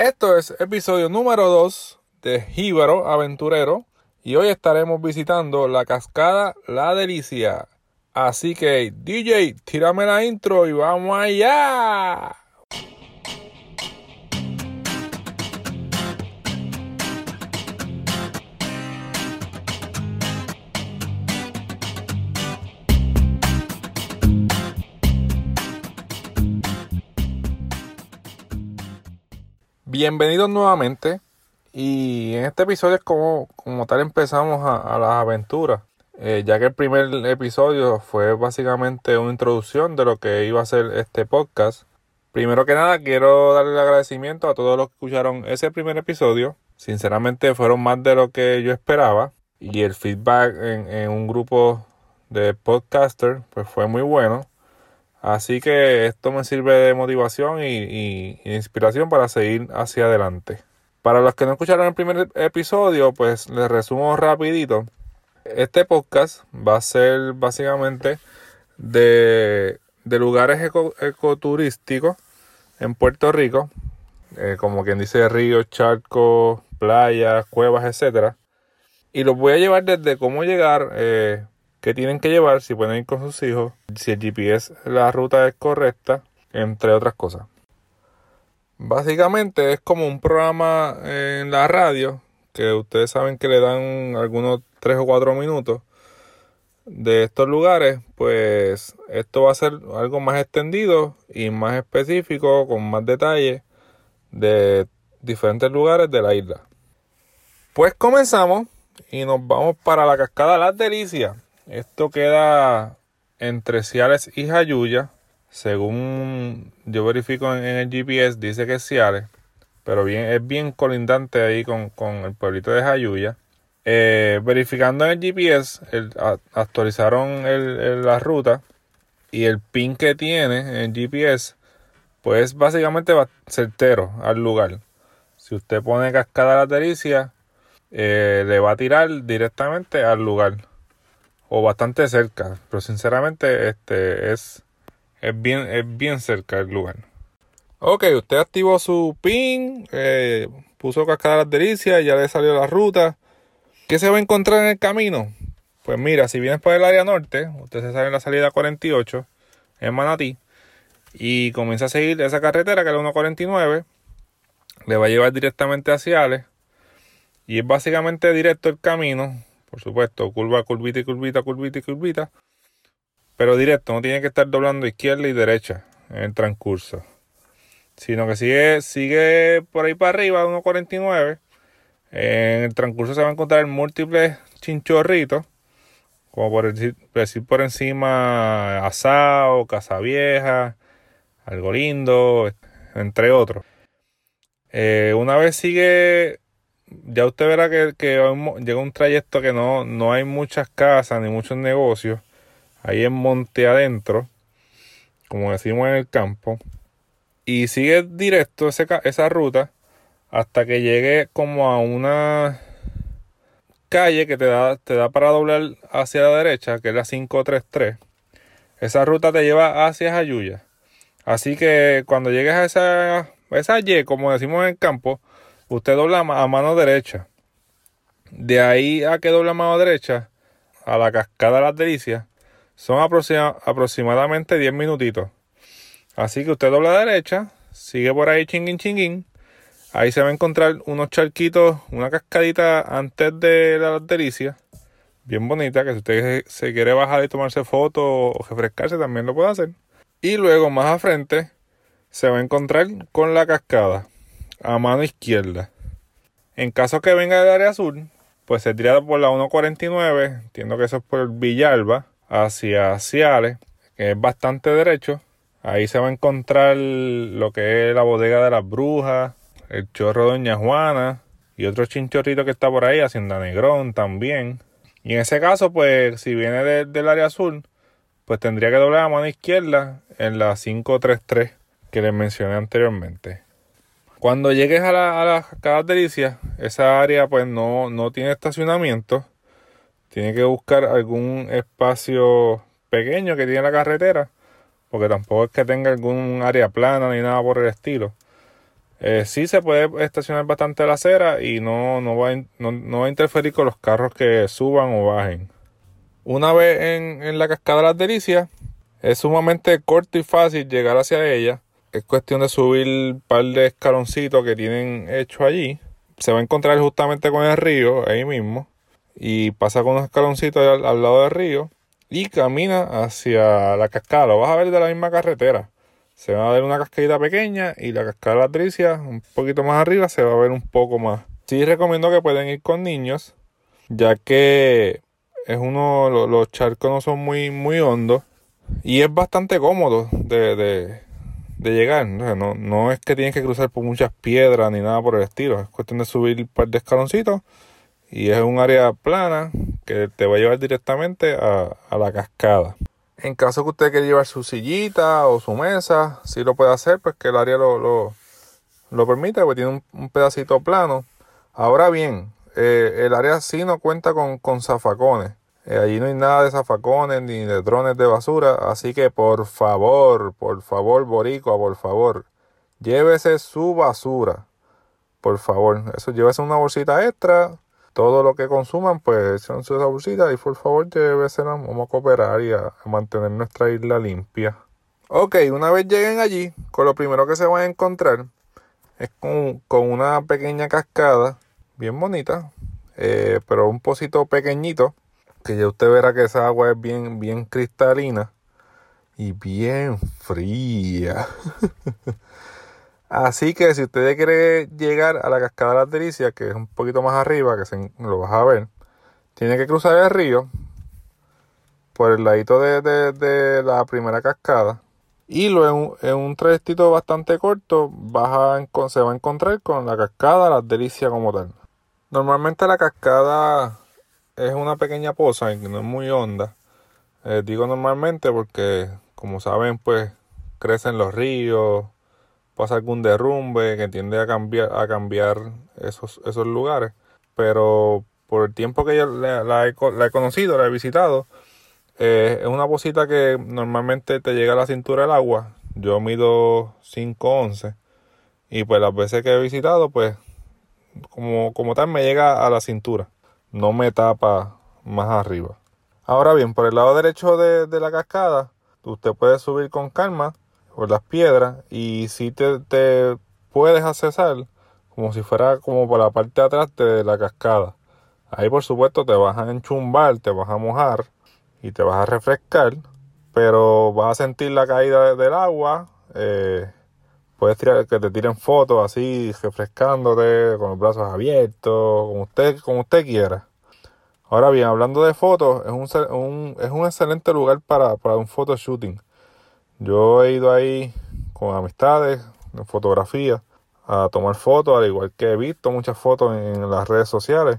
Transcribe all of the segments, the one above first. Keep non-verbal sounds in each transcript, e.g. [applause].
Esto es episodio número 2 de Jíbaro Aventurero y hoy estaremos visitando la cascada La Delicia. Así que DJ, tírame la intro y vamos allá. Bienvenidos nuevamente y en este episodio es como, como tal empezamos a, las aventuras, eh, ya que el primer episodio fue básicamente una introducción de lo que iba a ser este podcast. Primero que nada quiero darle el agradecimiento a todos los que escucharon ese primer episodio. Sinceramente fueron más de lo que yo esperaba y el feedback en, un grupo de podcasters pues fue muy bueno. Así que esto me sirve de motivación y, inspiración para seguir hacia adelante. Para los que no escucharon el primer episodio, pues les resumo rapidito. Este podcast va a ser básicamente de, lugares eco, ecoturísticos en Puerto Rico, eh, como quien dice ríos, charcos, playas, cuevas, etcétera. Y los voy a llevar desde cómo llegar, eh, que tienen que llevar si pueden ir con sus hijos, si el GPS, la ruta es correcta, entre otras cosas. Básicamente es como un programa en la radio que ustedes saben que le dan algunos 3 o 4 minutos de estos lugares, pues esto va a ser algo más extendido y más específico, con más detalles de diferentes lugares de la isla. Pues comenzamos y nos vamos para la cascada Las Delicias. Esto queda entre Ciales y Jayuya. Según yo verifico en, el GPS, dice que es Ciales. Pero bien, es bien colindante ahí con, con el pueblito de Jayuya. Eh, verificando en el GPS, el, actualizaron el, la ruta. Y el pin que tiene en el GPS, pues básicamente va certero al lugar. Si usted pone cascada la delicia, eh, le va a tirar directamente al lugar o bastante cerca, pero sinceramente este es, es, bien, es bien cerca el lugar. Ok, usted activó su pin, eh, puso cascada las delicias, ya le salió la ruta. ¿Qué se va a encontrar en el camino? Pues mira, si vienes por el área norte, usted se sale en la salida 48 en Manatí y comienza a seguir esa carretera que es la 149, le va a llevar directamente hacia Ale y es básicamente directo el camino por supuesto, curva, curvita y curvita, curvita y curvita. Pero directo, no tiene que estar doblando izquierda y derecha en el transcurso. Sino que sigue, sigue por ahí para arriba, 1.49. En el transcurso se va a encontrar múltiples chinchorritos. Como por decir, por encima Asao, Casa Vieja, Algo Lindo, entre otros. Eh, una vez sigue ya usted verá que, que llega un trayecto que no, no hay muchas casas ni muchos negocios. Ahí en monte adentro, como decimos en el campo. Y sigue directo ese, esa ruta hasta que llegue como a una calle que te da, te da para doblar hacia la derecha, que es la 533. Esa ruta te lleva hacia Jayuya. Así que cuando llegues a esa, a esa Y, como decimos en el campo, usted dobla a mano derecha. De ahí a que dobla a mano derecha, a la cascada de las delicias, son aproximadamente 10 minutitos. Así que usted dobla a derecha, sigue por ahí chinguín chinguín. Ahí se va a encontrar unos charquitos, una cascadita antes de las delicias. Bien bonita, que si usted se quiere bajar y tomarse fotos o refrescarse, también lo puede hacer. Y luego más a frente se va a encontrar con la cascada a mano izquierda. En caso que venga del área sur, pues se tira por la 149, entiendo que eso es por Villalba, hacia Ciales, que es bastante derecho. Ahí se va a encontrar lo que es la bodega de las brujas, el chorro Doña Juana y otro chinchorrito que está por ahí, Hacienda Negrón también. Y en ese caso, pues si viene de, del área sur, pues tendría que doblar a mano izquierda en la 533 que les mencioné anteriormente. Cuando llegues a la, a la Cascadas Delicias, esa área pues no, no tiene estacionamiento. Tiene que buscar algún espacio pequeño que tiene la carretera. Porque tampoco es que tenga algún área plana ni nada por el estilo. Eh, sí se puede estacionar bastante la acera y no, no, va a, no, va a interferir con los carros que suban o bajen. Una vez en, en la cascada de las delicias, es sumamente corto y fácil llegar hacia ella. Es cuestión de subir un par de escaloncitos que tienen hecho allí. Se va a encontrar justamente con el río, ahí mismo. Y pasa con unos escaloncitos al, lado del río. Y camina hacia la cascada. Lo vas a ver de la misma carretera se va a ver una cascadita pequeña y la cascada de un poquito más arriba se va a ver un poco más. Sí recomiendo que pueden ir con niños, ya que es uno, los charcos no son muy, muy hondos y es bastante cómodo de, de llegar. No, no es que tienes que cruzar por muchas piedras ni nada por el estilo, es cuestión de subir un par de escaloncitos y es un área plana que te va a llevar directamente a, a la cascada. En caso que usted quiera llevar su sillita o su mesa, si lo puede hacer, pues que el área lo, lo, lo permite, porque tiene un, pedacito plano. Ahora bien, eh, el área sí no cuenta con, con zafacones. Eh, allí no hay nada de zafacones ni de drones de basura. Así que por favor, por favor, Boricua, por favor, llévese su basura. Por favor, eso llévese una bolsita extra todo lo que consuman, pues son sus bolsita y por favor llévesela. Vamos a cooperar y a, mantener nuestra isla limpia. Ok, una vez lleguen allí, con lo primero que se van a encontrar es con, una pequeña cascada, bien bonita, eh, pero un pocito pequeñito, que ya usted verá que esa agua es bien, bien cristalina y bien fría. [laughs] Así que si usted quiere llegar a la cascada de las delicias, que es un poquito más arriba, que se, lo vas a ver, tiene que cruzar el río por el ladito de, la primera cascada. Y luego en un, en bastante corto vas se va a encontrar con la cascada de las delicias como tal. Normalmente la cascada es una pequeña poza no es muy honda. Eh, digo normalmente porque, como saben, pues crecen los ríos, pasa algún derrumbe que tiende a cambiar, a cambiar esos, esos lugares. Pero por el tiempo que yo la, he, conocido, la he visitado, eh, es una posita que normalmente te llega a la cintura del agua. Yo mido 5'11 y pues las veces que he visitado, pues como, como tal me llega a la cintura. No me tapa más arriba. Ahora bien, por el lado derecho de, de la cascada, usted puede subir con calma por las piedras y si te, te puedes accesar como si fuera como por la parte de atrás de la cascada. Ahí por supuesto te vas a enchumbar, te vas a mojar y te vas a refrescar, pero vas a sentir la caída del agua. Eh, puedes tirar que te tiren fotos así, refrescándote, con los brazos abiertos, como usted, como usted quiera. Ahora bien, hablando de fotos, es un, es un excelente lugar para, para un photoshooting. Yo he ido ahí con amistades, en fotografía, a tomar fotos, al igual que he visto muchas fotos en las redes sociales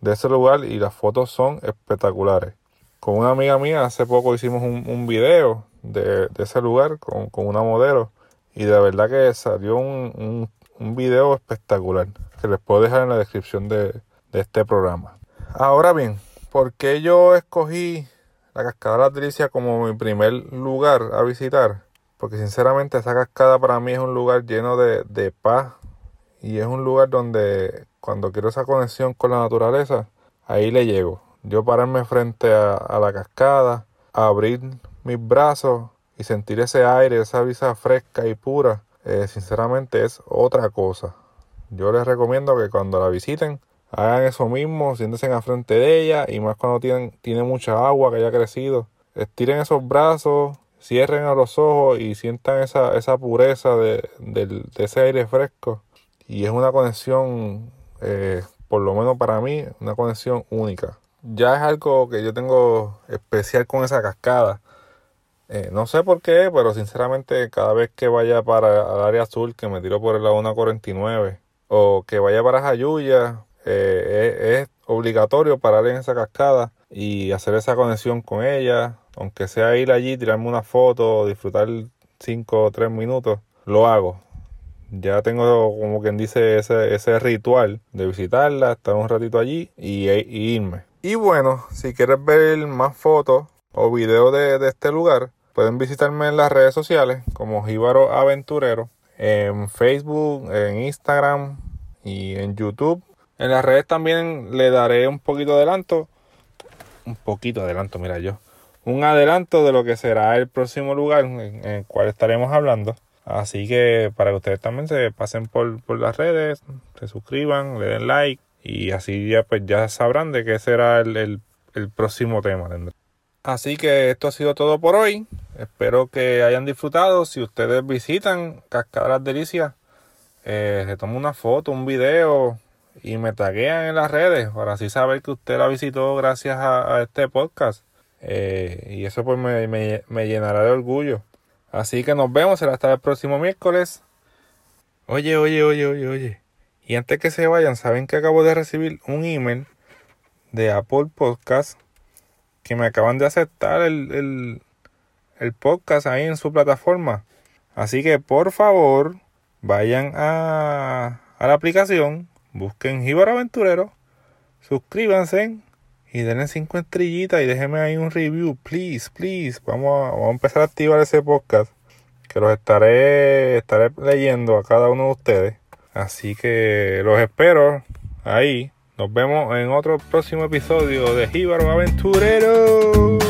de ese lugar y las fotos son espectaculares. Con una amiga mía hace poco hicimos un, un video de, ese lugar con, una modelo y de verdad que salió un, un, video espectacular que les puedo dejar en la descripción de, de este programa. Ahora bien, ¿por qué yo escogí la cascada de como mi primer lugar a visitar, porque sinceramente esa cascada para mí es un lugar lleno de, de paz y es un lugar donde cuando quiero esa conexión con la naturaleza, ahí le llego. Yo pararme frente a, la cascada, abrir mis brazos y sentir ese aire, esa brisa fresca y pura, eh, sinceramente es otra cosa. Yo les recomiendo que cuando la visiten hagan eso mismo, siéntense en la frente de ella y más cuando tienen, tiene mucha agua que haya crecido. Estiren esos brazos, cierren a los ojos y sientan esa, esa pureza de, ese aire fresco. Y es una conexión, eh, por lo menos para mí, una conexión única. Ya es algo que yo tengo especial con esa cascada. Eh, no sé por qué, pero sinceramente cada vez que vaya para el área azul, que me tiro por el laguna 49, o que vaya para Jayuya, eh, es, obligatorio parar en esa cascada y hacer esa conexión con ella, aunque sea ir allí, tirarme una foto, disfrutar 5 o 3 minutos, lo hago. Ya tengo como quien dice ese, ese ritual de visitarla, estar un ratito allí y, e, irme. Y bueno, si quieres ver más fotos o videos de, de este lugar, pueden visitarme en las redes sociales como Jíbaro Aventurero en Facebook, en Instagram y en YouTube. En las redes también le daré un poquito de adelanto. Un poquito de adelanto, mira yo. Un adelanto de lo que será el próximo lugar en, el cual estaremos hablando. Así que para que ustedes también se pasen por, por las redes, se suscriban, le den like y así ya pues ya sabrán de qué será el, el, próximo tema. Así que esto ha sido todo por hoy. Espero que hayan disfrutado. Si ustedes visitan Cascadas Delicias, eh, se una foto, un video y me taguean en las redes para así saber que usted la visitó gracias a, este podcast. Eh, y eso pues me, me, llenará de orgullo. Así que nos vemos hasta el próximo miércoles. Oye, oye, oye, oye, oye. Y antes que se vayan, saben que acabo de recibir un email de Apple Podcast que me acaban de aceptar el, el, el podcast ahí en su plataforma. Así que por favor, vayan a, a la aplicación, busquen Jíbaro Aventurero, suscríbanse y denle cinco estrellitas y déjenme ahí un review, please, please. Vamos a, vamos a empezar a activar ese podcast que los estaré, estaré leyendo a cada uno de ustedes. Así que los espero ahí. Nos vemos en otro próximo episodio de Jíbaro Aventurero.